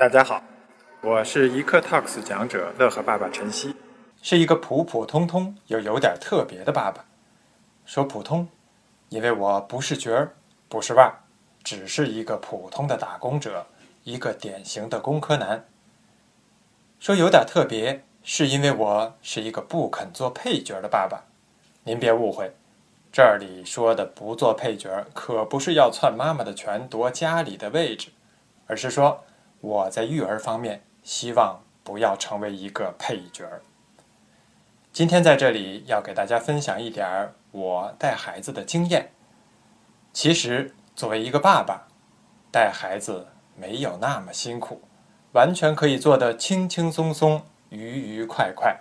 大家好，我是一课 Talks 讲者乐和爸爸晨曦，是一个普普通通又有点特别的爸爸。说普通，因为我不是角儿，不是腕儿，只是一个普通的打工者，一个典型的工科男。说有点特别，是因为我是一个不肯做配角的爸爸。您别误会，这里说的不做配角，可不是要篡妈妈的权夺家里的位置，而是说我在育儿方面希望不要成为一个配角儿。今天在这里要给大家分享一点儿我带孩子的经验。其实作为一个爸爸，带孩子没有那么辛苦，完全可以做得轻轻松松、愉愉快快。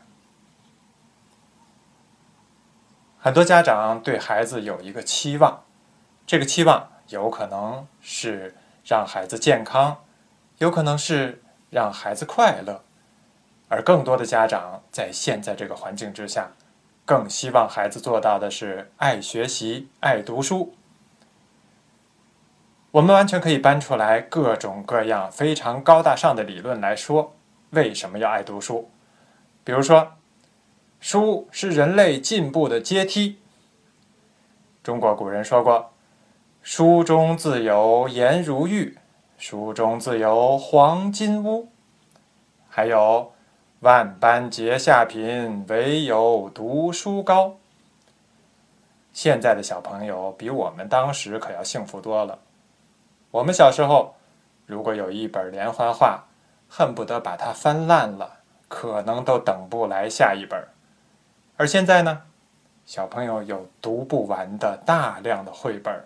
很多家长对孩子有一个期望，这个期望有可能是让孩子健康，有可能是让孩子快乐，而更多的家长在现在这个环境之下，更希望孩子做到的是爱学习、爱读书。我们完全可以搬出来各种各样非常高大上的理论来说，为什么要爱读书？比如说。书是人类进步的阶梯。中国古人说过：“书中自有颜如玉，书中自有黄金屋。”还有“万般皆下品，唯有读书高。”现在的小朋友比我们当时可要幸福多了。我们小时候，如果有一本连环画，恨不得把它翻烂了，可能都等不来下一本。而现在呢，小朋友有读不完的大量的绘本，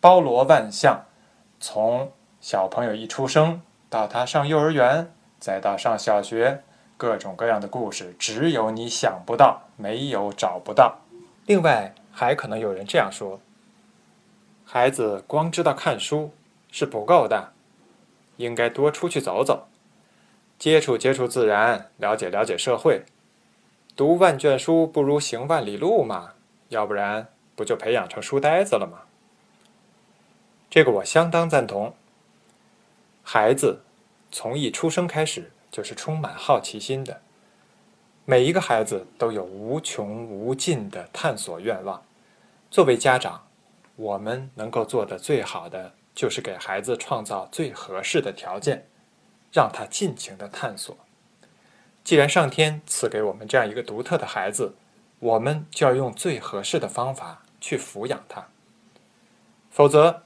包罗万象。从小朋友一出生到他上幼儿园，再到上小学，各种各样的故事，只有你想不到，没有找不到。另外，还可能有人这样说：孩子光知道看书是不够的，应该多出去走走，接触接触自然，了解了解社会。读万卷书不如行万里路嘛，要不然不就培养成书呆子了吗？这个我相当赞同。孩子从一出生开始就是充满好奇心的，每一个孩子都有无穷无尽的探索愿望。作为家长，我们能够做的最好的就是给孩子创造最合适的条件，让他尽情的探索。既然上天赐给我们这样一个独特的孩子，我们就要用最合适的方法去抚养他，否则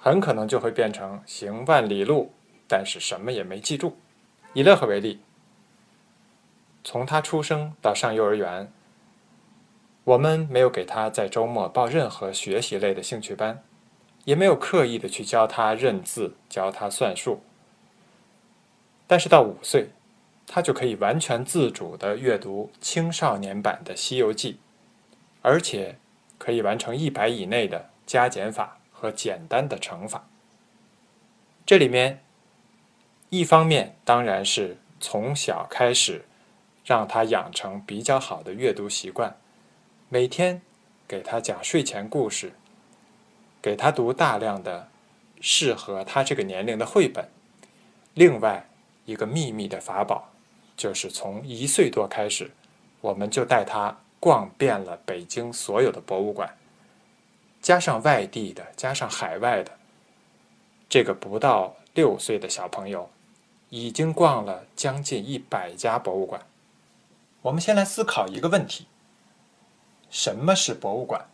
很可能就会变成行万里路，但是什么也没记住。以乐呵为例，从他出生到上幼儿园，我们没有给他在周末报任何学习类的兴趣班，也没有刻意的去教他认字、教他算术，但是到五岁。他就可以完全自主地阅读青少年版的《西游记》，而且可以完成一百以内的加减法和简单的乘法。这里面，一方面当然是从小开始让他养成比较好的阅读习惯，每天给他讲睡前故事，给他读大量的适合他这个年龄的绘本。另外一个秘密的法宝。就是从一岁多开始，我们就带他逛遍了北京所有的博物馆，加上外地的，加上海外的，这个不到六岁的小朋友，已经逛了将近一百家博物馆。我们先来思考一个问题：什么是博物馆？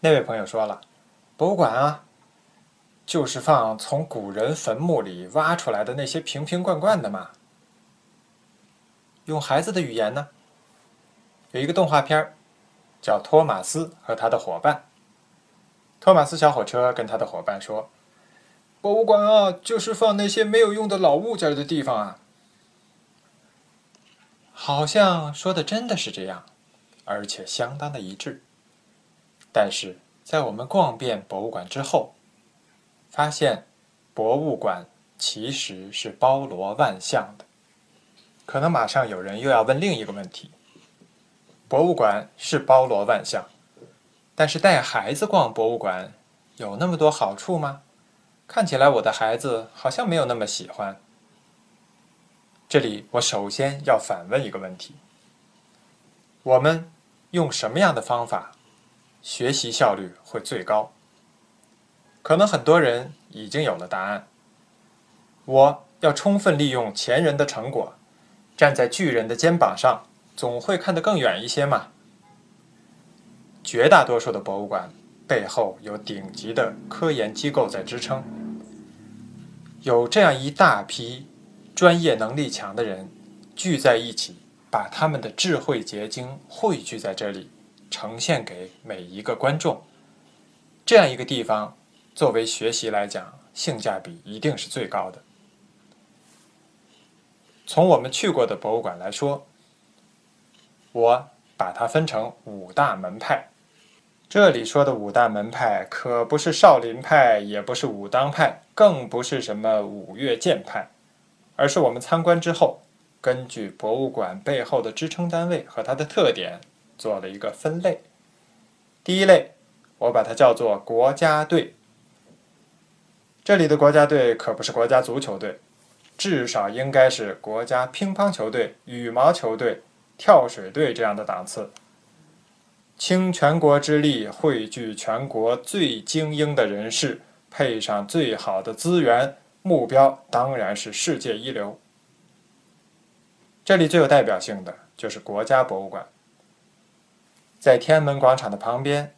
那位朋友说了，博物馆啊。就是放从古人坟墓里挖出来的那些瓶瓶罐罐的嘛。用孩子的语言呢，有一个动画片叫《托马斯和他的伙伴》。托马斯小火车跟他的伙伴说：“博物馆啊，就是放那些没有用的老物件的地方啊。”好像说的真的是这样，而且相当的一致。但是在我们逛遍博物馆之后，发现，博物馆其实是包罗万象的。可能马上有人又要问另一个问题：博物馆是包罗万象，但是带孩子逛博物馆有那么多好处吗？看起来我的孩子好像没有那么喜欢。这里我首先要反问一个问题：我们用什么样的方法学习效率会最高？可能很多人已经有了答案。我要充分利用前人的成果，站在巨人的肩膀上，总会看得更远一些嘛。绝大多数的博物馆背后有顶级的科研机构在支撑，有这样一大批专业能力强的人聚在一起，把他们的智慧结晶汇聚在这里，呈现给每一个观众。这样一个地方，作为学习来讲，性价比一定是最高的。从我们去过的博物馆来说，我把它分成五大门派。这里说的五大门派可不是少林派，也不是武当派，更不是什么五岳剑派，而是我们参观之后，根据博物馆背后的支撑单位和它的特点做了一个分类。第一类，我把它叫做国家队。这里的国家队可不是国家足球队，至少应该是国家乒乓球队、羽毛球队、跳水队这样的档次。倾全国之力，汇聚全国最精英的人士，配上最好的资源，目标当然是世界一流。这里最有代表性的就是国家博物馆，在天安门广场的旁边，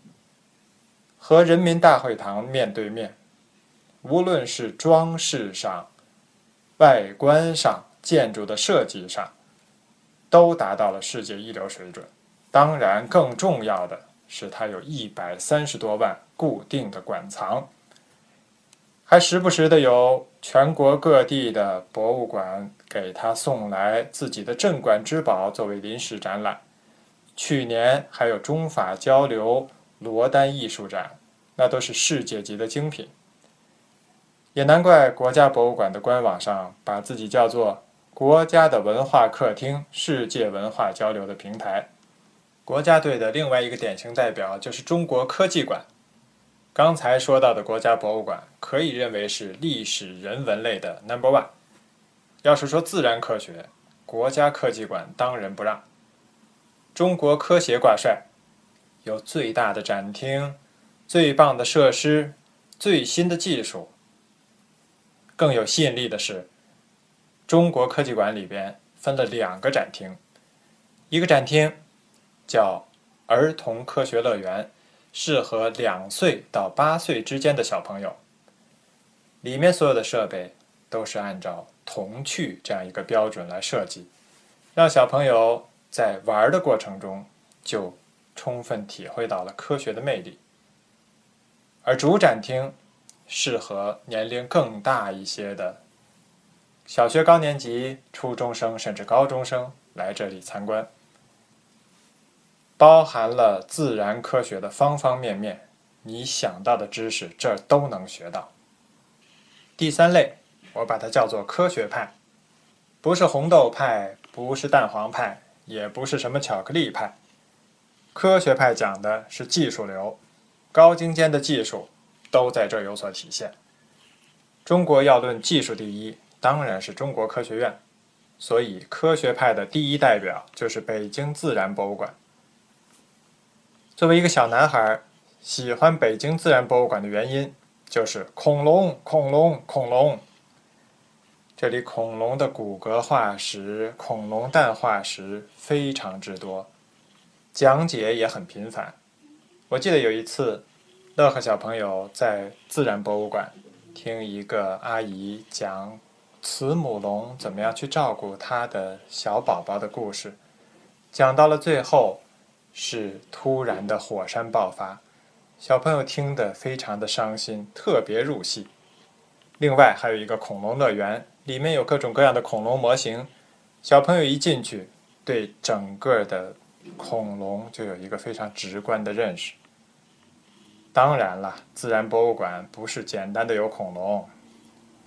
和人民大会堂面对面，无论是装饰上、外观上、建筑的设计上，都达到了世界一流水准。当然，更重要的是，它有一百三十多万固定的馆藏，还时不时的有全国各地的博物馆给他送来自己的镇馆之宝作为临时展览。去年还有中法交流罗丹艺术展，那都是世界级的精品。也难怪国家博物馆的官网上把自己叫做“国家的文化客厅，世界文化交流的平台”。国家队的另外一个典型代表就是中国科技馆。刚才说到的国家博物馆可以认为是历史人文类的 number one。要是说自然科学，国家科技馆当仁不让。中国科协挂帅，有最大的展厅、最棒的设施、最新的技术。更有吸引力的是，中国科技馆里边分了两个展厅，一个展厅。叫儿童科学乐园，适合两岁到八岁之间的小朋友。里面所有的设备都是按照童趣这样一个标准来设计，让小朋友在玩的过程中就充分体会到了科学的魅力。而主展厅适合年龄更大一些的小学高年级、初中生甚至高中生来这里参观。包含了自然科学的方方面面，你想到的知识这儿都能学到。第三类，我把它叫做科学派，不是红豆派，不是蛋黄派，也不是什么巧克力派。科学派讲的是技术流，高精尖的技术都在这儿有所体现。中国要论技术第一，当然是中国科学院，所以科学派的第一代表就是北京自然博物馆。作为一个小男孩，喜欢北京自然博物馆的原因就是恐龙，恐龙，恐龙。这里恐龙的骨骼化石、恐龙蛋化石非常之多，讲解也很频繁。我记得有一次，乐呵小朋友在自然博物馆听一个阿姨讲慈母龙怎么样去照顾它的小宝宝的故事，讲到了最后。是突然的火山爆发，小朋友听得非常的伤心，特别入戏。另外还有一个恐龙乐园，里面有各种各样的恐龙模型，小朋友一进去，对整个的恐龙就有一个非常直观的认识。当然了，自然博物馆不是简单的有恐龙，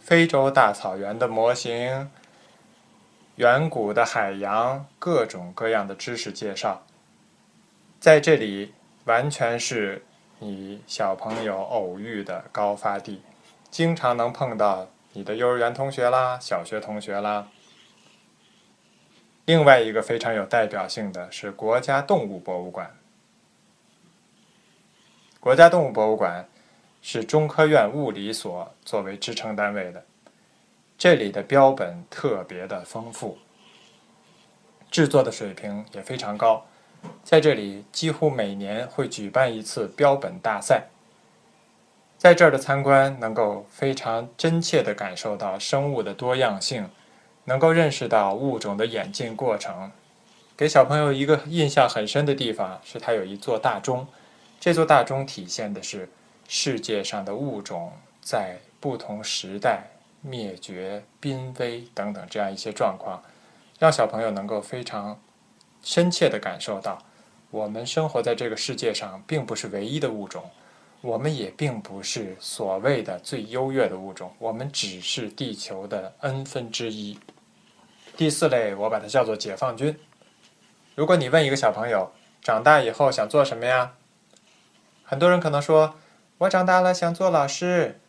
非洲大草原的模型，远古的海洋，各种各样的知识介绍。在这里，完全是你小朋友偶遇的高发地，经常能碰到你的幼儿园同学啦、小学同学啦。另外一个非常有代表性的是国家动物博物馆。国家动物博物馆是中科院物理所作为支撑单位的，这里的标本特别的丰富，制作的水平也非常高。在这里，几乎每年会举办一次标本大赛。在这儿的参观，能够非常真切地感受到生物的多样性，能够认识到物种的演进过程。给小朋友一个印象很深的地方是，它有一座大钟。这座大钟体现的是世界上的物种在不同时代灭绝、濒危等等这样一些状况，让小朋友能够非常深切地感受到，我们生活在这个世界上并不是唯一的物种，我们也并不是所谓的最优越的物种，我们只是地球的 n 分之一。第四类，我把它叫做解放军。如果你问一个小朋友，长大以后想做什么呀？很多人可能说：“我长大了想做老师。”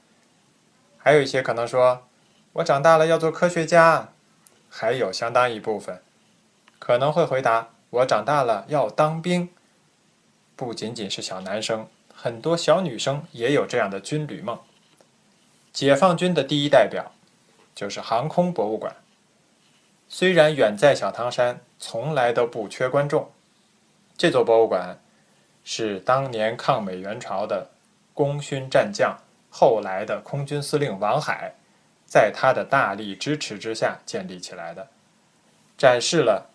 还有一些可能说：“我长大了要做科学家。”还有相当一部分可能会回答：“我长大了要当兵。”不仅仅是小男生，很多小女生也有这样的军旅梦。解放军的第一代表就是航空博物馆。虽然远在小汤山，从来都不缺观众。这座博物馆。是当年抗美援朝的功勋战将，后来的空军司令王海，在他的大力支持之下建立起来的，展示了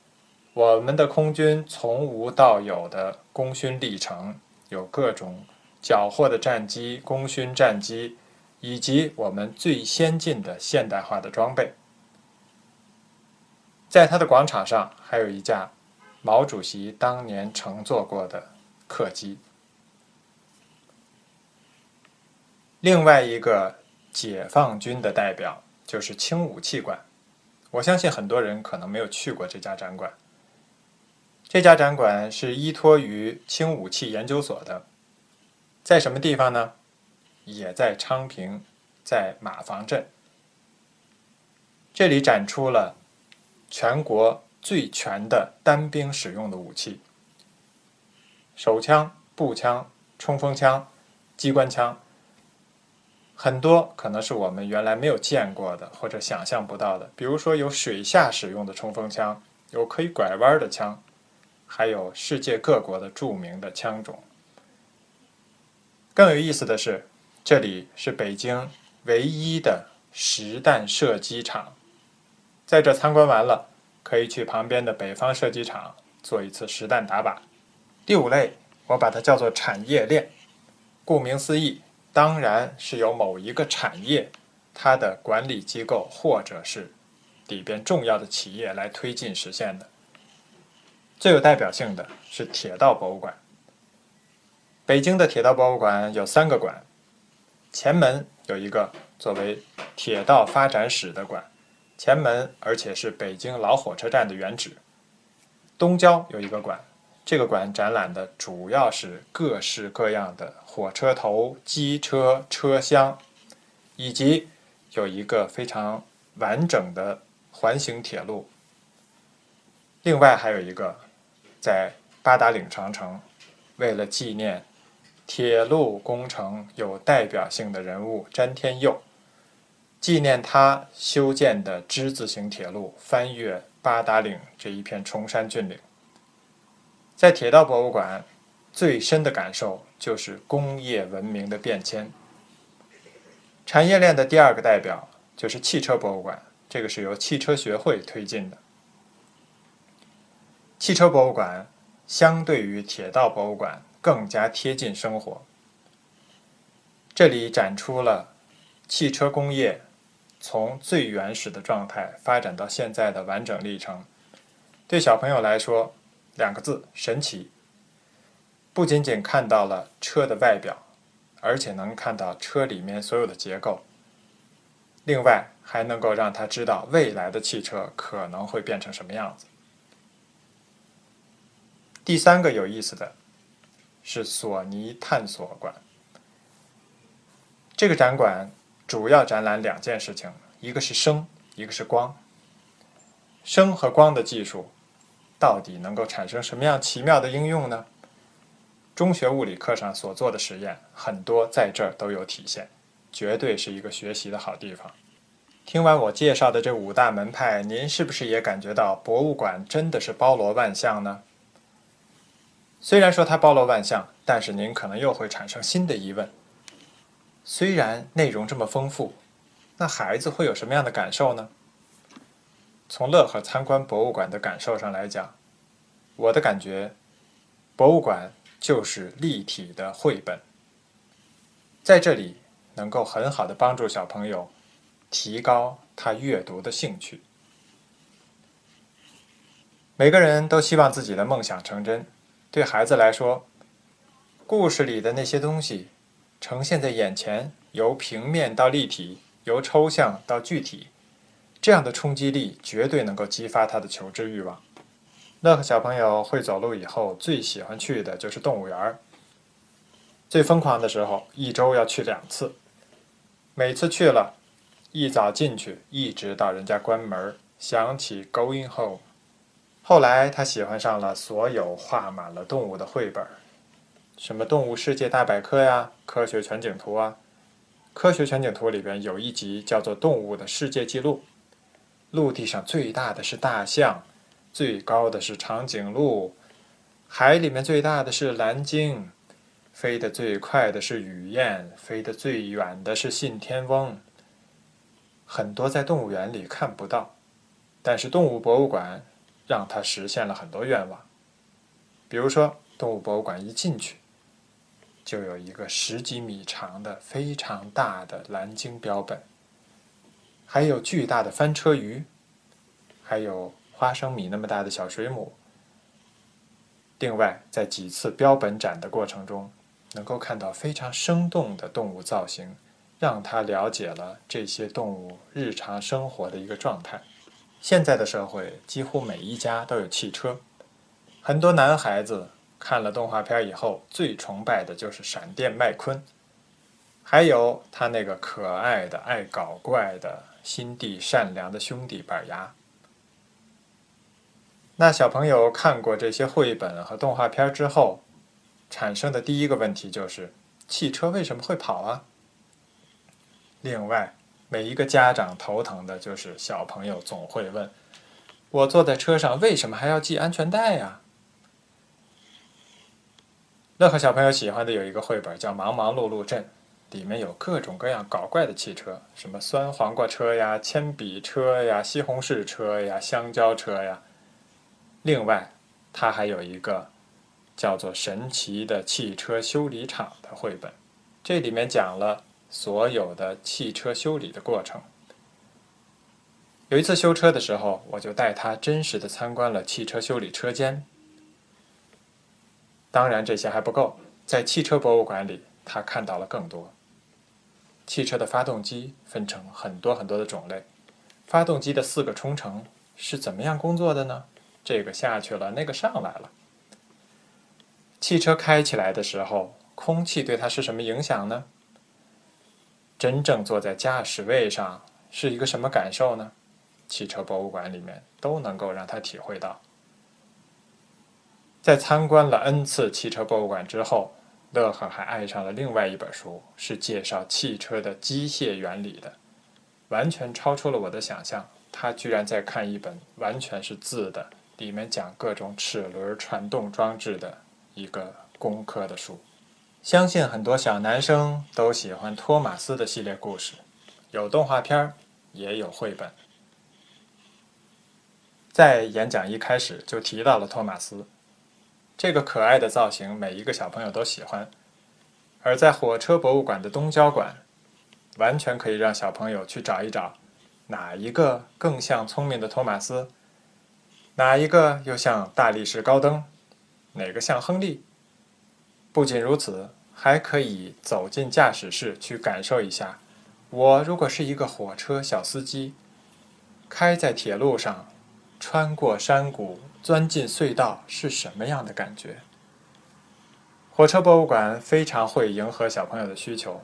我们的空军从无到有的功勋历程，有各种缴获的战机、功勋战机，以及我们最先进的现代化的装备。在他的广场上，还有一架毛主席当年乘坐过的。客机。另外一个解放军的代表就是轻武器馆，我相信很多人可能没有去过这家展馆。这家展馆是依托于轻武器研究所的，在什么地方呢？也在昌平，在马房镇。这里展出了全国最全的单兵使用的武器。手枪、步枪、冲锋枪、机关枪，很多可能是我们原来没有见过的或者想象不到的。比如说，有水下使用的冲锋枪，有可以拐弯的枪，还有世界各国的著名的枪种。更有意思的是，这里是北京唯一的实弹射击场。在这参观完了，可以去旁边的北方射击场做一次实弹打靶。第五类，我把它叫做产业链。顾名思义，当然是由某一个产业，它的管理机构或者是里边重要的企业来推进实现的。最有代表性的是铁道博物馆。北京的铁道博物馆有三个馆，前门有一个作为铁道发展史的馆，前门而且是北京老火车站的原址。东郊有一个馆。这个馆展览的主要是各式各样的火车头、机车车厢，以及有一个非常完整的环形铁路。另外还有一个，在八达岭长城，为了纪念铁路工程有代表性的人物詹天佑，纪念他修建的之字形铁路翻越八达岭这一片崇山峻岭。在铁道博物馆，最深的感受就是工业文明的变迁。产业链的第二个代表就是汽车博物馆，这个是由汽车学会推进的。汽车博物馆相对于铁道博物馆更加贴近生活。这里展出了汽车工业从最原始的状态发展到现在的完整历程。对小朋友来说，两个字，神奇。不仅仅看到了车的外表，而且能看到车里面所有的结构。另外，还能够让他知道未来的汽车可能会变成什么样子。第三个有意思的是索尼探索馆。这个展馆主要展览两件事情，一个是声，一个是光。声和光的技术到底能够产生什么样奇妙的应用呢？中学物理课上所做的实验很多在这儿都有体现，绝对是一个学习的好地方。听完我介绍的这五大门派，您是不是也感觉到博物馆真的是包罗万象呢？虽然说它包罗万象，但是您可能又会产生新的疑问：虽然内容这么丰富，那孩子会有什么样的感受呢？从乐呵参观博物馆的感受上来讲，我的感觉，博物馆。就是立体的绘本，在这里能够很好的帮助小朋友提高他阅读的兴趣。每个人都希望自己的梦想成真，对孩子来说，故事里的那些东西呈现在眼前，由平面到立体，由抽象到具体，这样的冲击力绝对能够激发他的求知欲望。乐呵小朋友会走路以后，最喜欢去的就是动物园儿。最疯狂的时候，一周要去两次。每次去了，一早进去，一直到人家关门，想起 Going Home。后来他喜欢上了所有画满了动物的绘本，什么《动物世界大百科》呀，《科学全景图》啊。《科学全景图》里边有一集叫做《动物的世界纪录》，陆地上最大的是大象。最高的是长颈鹿，海里面最大的是蓝鲸，飞得最快的是雨燕，飞得最远的是信天翁。很多在动物园里看不到，但是动物博物馆让它实现了很多愿望。比如说，动物博物馆一进去，就有一个十几米长的非常大的蓝鲸标本，还有巨大的翻车鱼，还有。花生米那么大的小水母。另外，在几次标本展的过程中，能够看到非常生动的动物造型，让他了解了这些动物日常生活的一个状态。现在的社会几乎每一家都有汽车，很多男孩子看了动画片以后，最崇拜的就是闪电麦昆，还有他那个可爱的、爱搞怪的、心地善良的兄弟板牙。那小朋友看过这些绘本和动画片之后，产生的第一个问题就是：汽车为什么会跑啊？另外，每一个家长头疼的就是小朋友总会问：我坐在车上为什么还要系安全带呀？乐呵小朋友喜欢的有一个绘本叫《忙忙碌碌镇》，里面有各种各样搞怪的汽车，什么酸黄瓜车呀、铅笔车呀、西红柿车呀、香蕉车呀。另外，它还有一个叫做《神奇的汽车修理厂》的绘本，这里面讲了所有的汽车修理的过程。有一次修车的时候，我就带他真实的参观了汽车修理车间。当然，这些还不够，在汽车博物馆里，他看到了更多。汽车的发动机分成很多很多的种类，发动机的四个冲程是怎么样工作的呢？这个下去了，那个上来了。汽车开起来的时候，空气对它是什么影响呢？真正坐在驾驶位上是一个什么感受呢？汽车博物馆里面都能够让他体会到。在参观了 N 次汽车博物馆之后，乐呵还爱上了另外一本书，是介绍汽车的机械原理的，完全超出了我的想象。他居然在看一本完全是字的。里面讲各种齿轮传动装置的一个工科的书，相信很多小男生都喜欢托马斯的系列故事，有动画片儿，也有绘本。在演讲一开始就提到了托马斯，这个可爱的造型，每一个小朋友都喜欢。而在火车博物馆的东郊馆，完全可以让小朋友去找一找，哪一个更像聪明的托马斯。哪一个又像大力士高登？哪个像亨利？不仅如此，还可以走进驾驶室去感受一下：我如果是一个火车小司机，开在铁路上，穿过山谷，钻进隧道，是什么样的感觉？火车博物馆非常会迎合小朋友的需求，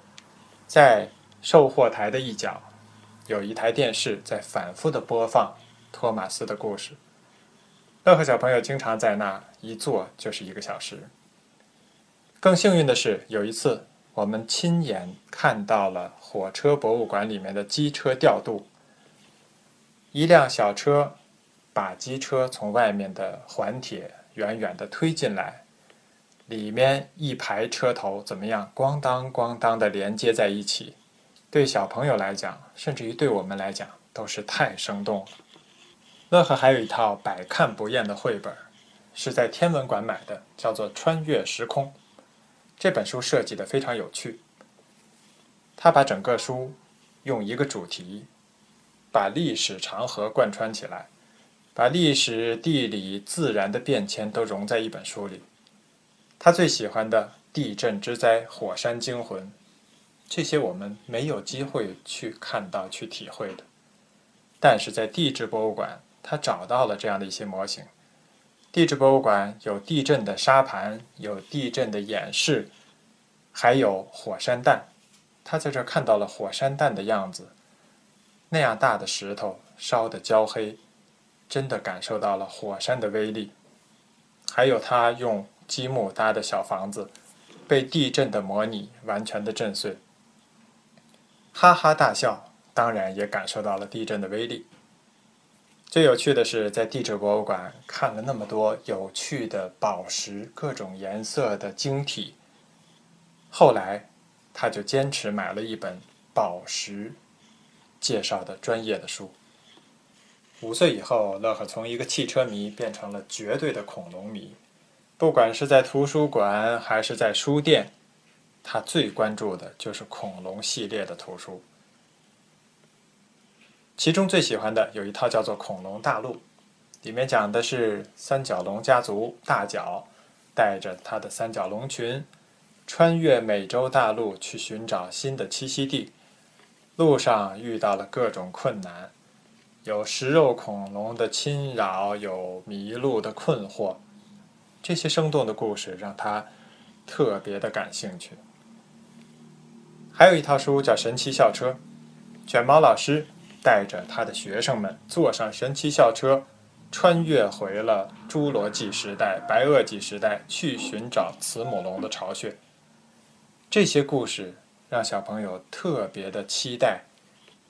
在售货台的一角有一台电视在反复的播放托马斯的故事。乐呵小朋友经常在那一坐就是一个小时。更幸运的是，有一次我们亲眼看到了火车博物馆里面的机车调度。一辆小车把机车从外面的环铁远远地推进来，里面一排车头怎么样？咣当咣当的连接在一起。对小朋友来讲，甚至于对我们来讲，都是太生动了。乐呵还有一套百看不厌的绘本，是在天文馆买的，叫做《穿越时空》。这本书设计的非常有趣，他把整个书用一个主题，把历史长河贯穿起来，把历史、地理、自然的变迁都融在一本书里。他最喜欢的地震之灾、火山惊魂，这些我们没有机会去看到、去体会的，但是在地质博物馆。他找到了这样的一些模型。地质博物馆有地震的沙盘，有地震的演示，还有火山弹。他在这看到了火山弹的样子，那样大的石头烧得焦黑，真的感受到了火山的威力。还有他用积木搭的小房子，被地震的模拟完全的震碎，哈哈大笑，当然也感受到了地震的威力。最有趣的是，在地质博物馆看了那么多有趣的宝石，各种颜色的晶体。后来，他就坚持买了一本宝石介绍的专业的书。五岁以后，乐呵从一个汽车迷变成了绝对的恐龙迷。不管是在图书馆还是在书店，他最关注的就是恐龙系列的图书。其中最喜欢的有一套叫做《恐龙大陆》，里面讲的是三角龙家族大脚带着他的三角龙群穿越美洲大陆去寻找新的栖息地，路上遇到了各种困难，有食肉恐龙的侵扰，有迷路的困惑，这些生动的故事让他特别的感兴趣。还有一套书叫《神奇校车》，卷毛老师。带着他的学生们坐上神奇校车，穿越回了侏罗纪时代、白垩纪时代，去寻找慈母龙的巢穴。这些故事让小朋友特别的期待，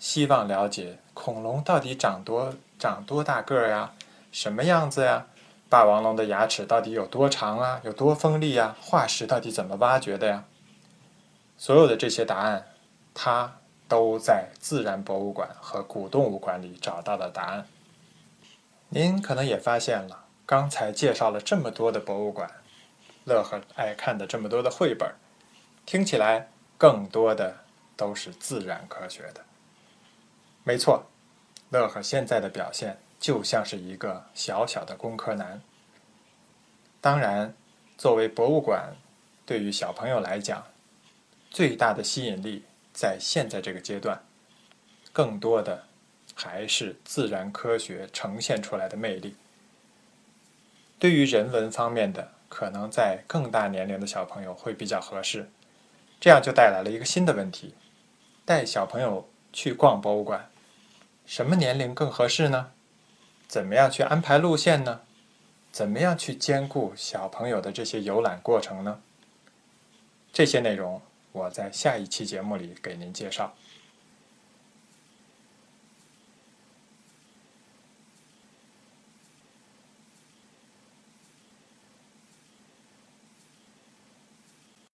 希望了解恐龙到底长多长多大个儿呀，什么样子呀？霸王龙的牙齿到底有多长啊？有多锋利呀？化石到底怎么挖掘的呀？所有的这些答案，他。都在自然博物馆和古动物馆里找到了答案。您可能也发现了，刚才介绍了这么多的博物馆，乐呵爱看的这么多的绘本，听起来更多的都是自然科学的。没错，乐呵现在的表现就像是一个小小的工科男。当然，作为博物馆，对于小朋友来讲，最大的吸引力。在现在这个阶段，更多的还是自然科学呈现出来的魅力。对于人文方面的，可能在更大年龄的小朋友会比较合适。这样就带来了一个新的问题：带小朋友去逛博物馆，什么年龄更合适呢？怎么样去安排路线呢？怎么样去兼顾小朋友的这些游览过程呢？这些内容。我在下一期节目里给您介绍。